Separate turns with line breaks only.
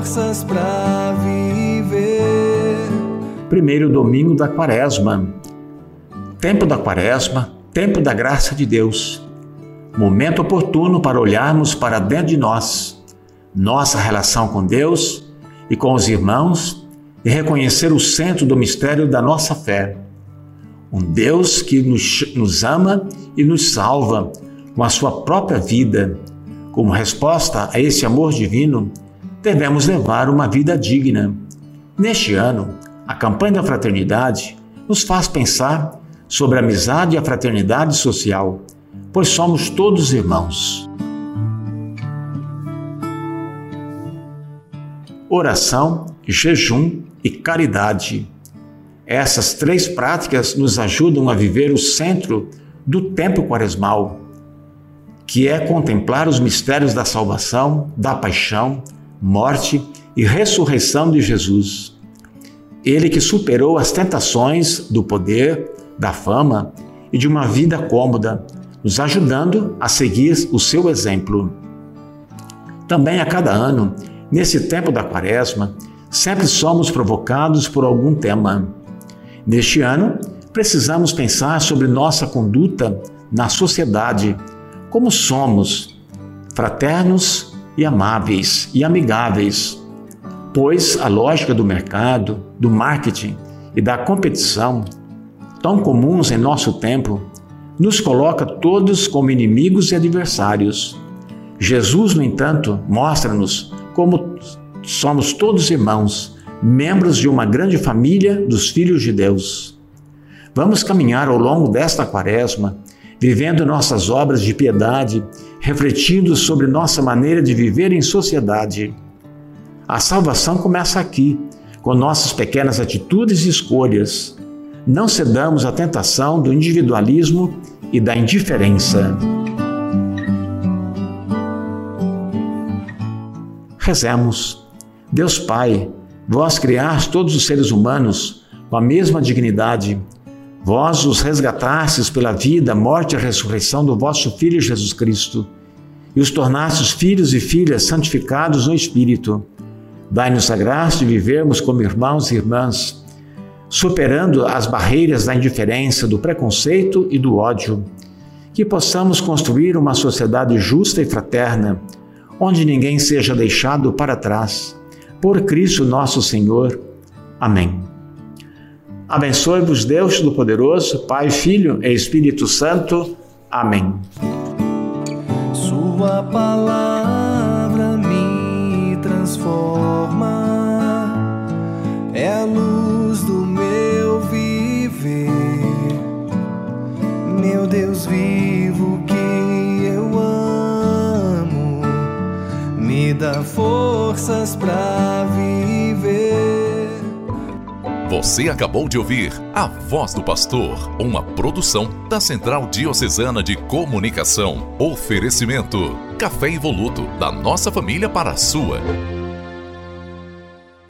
Forças para viver.
Primeiro domingo da Quaresma. Tempo da Quaresma, tempo da graça de Deus. Momento oportuno para olharmos para dentro de nós, nossa relação com Deus e com os irmãos e reconhecer o centro do mistério da nossa fé. Um Deus que nos, nos ama e nos salva com a sua própria vida. Como resposta a esse amor divino, devemos levar uma vida digna. Neste ano, a campanha da fraternidade nos faz pensar sobre a amizade e a fraternidade social, pois somos todos irmãos. Oração, jejum e caridade. Essas três práticas nos ajudam a viver o centro do tempo quaresmal, que é contemplar os mistérios da salvação, da paixão, morte e ressurreição de Jesus. Ele que superou as tentações do poder, da fama e de uma vida cômoda, nos ajudando a seguir o seu exemplo. Também a cada ano, nesse tempo da Quaresma, sempre somos provocados por algum tema. Neste ano, precisamos pensar sobre nossa conduta na sociedade, como somos, fraternos e amáveis e amigáveis, pois a lógica do mercado, do marketing e da competição, tão comuns em nosso tempo, nos coloca todos como inimigos e adversários. Jesus, no entanto, mostra-nos como somos todos irmãos, membros de uma grande família dos filhos de Deus. Vamos caminhar ao longo desta quaresma, vivendo nossas obras de piedade, refletindo sobre nossa maneira de viver em sociedade. A salvação começa aqui, com nossas pequenas atitudes e escolhas. Não cedamos à tentação do individualismo e da indiferença. Rezemos. Deus Pai, vós criaste todos os seres humanos com a mesma dignidade. Vós os resgatastes pela vida, morte e ressurreição do vosso Filho Jesus Cristo e os tornastes filhos e filhas santificados no Espírito. Dai-nos a graça de vivermos como irmãos e irmãs, superando as barreiras da indiferença, do preconceito e do ódio. Que possamos construir uma sociedade justa e fraterna, onde ninguém seja deixado para trás. Por Cristo nosso Senhor. Amém. Abençoe-vos, Deus Todo-Poderoso, Pai, Filho e Espírito Santo. Amém.
Sua palavra me transforma, é a luz do meu viver. Meu Deus vivo que eu amo, me dá forças para viver.
Você acabou de ouvir A Voz do Pastor, uma produção da Central Diocesana de Comunicação. Oferecimento: Café Evoluto, da nossa família para a sua.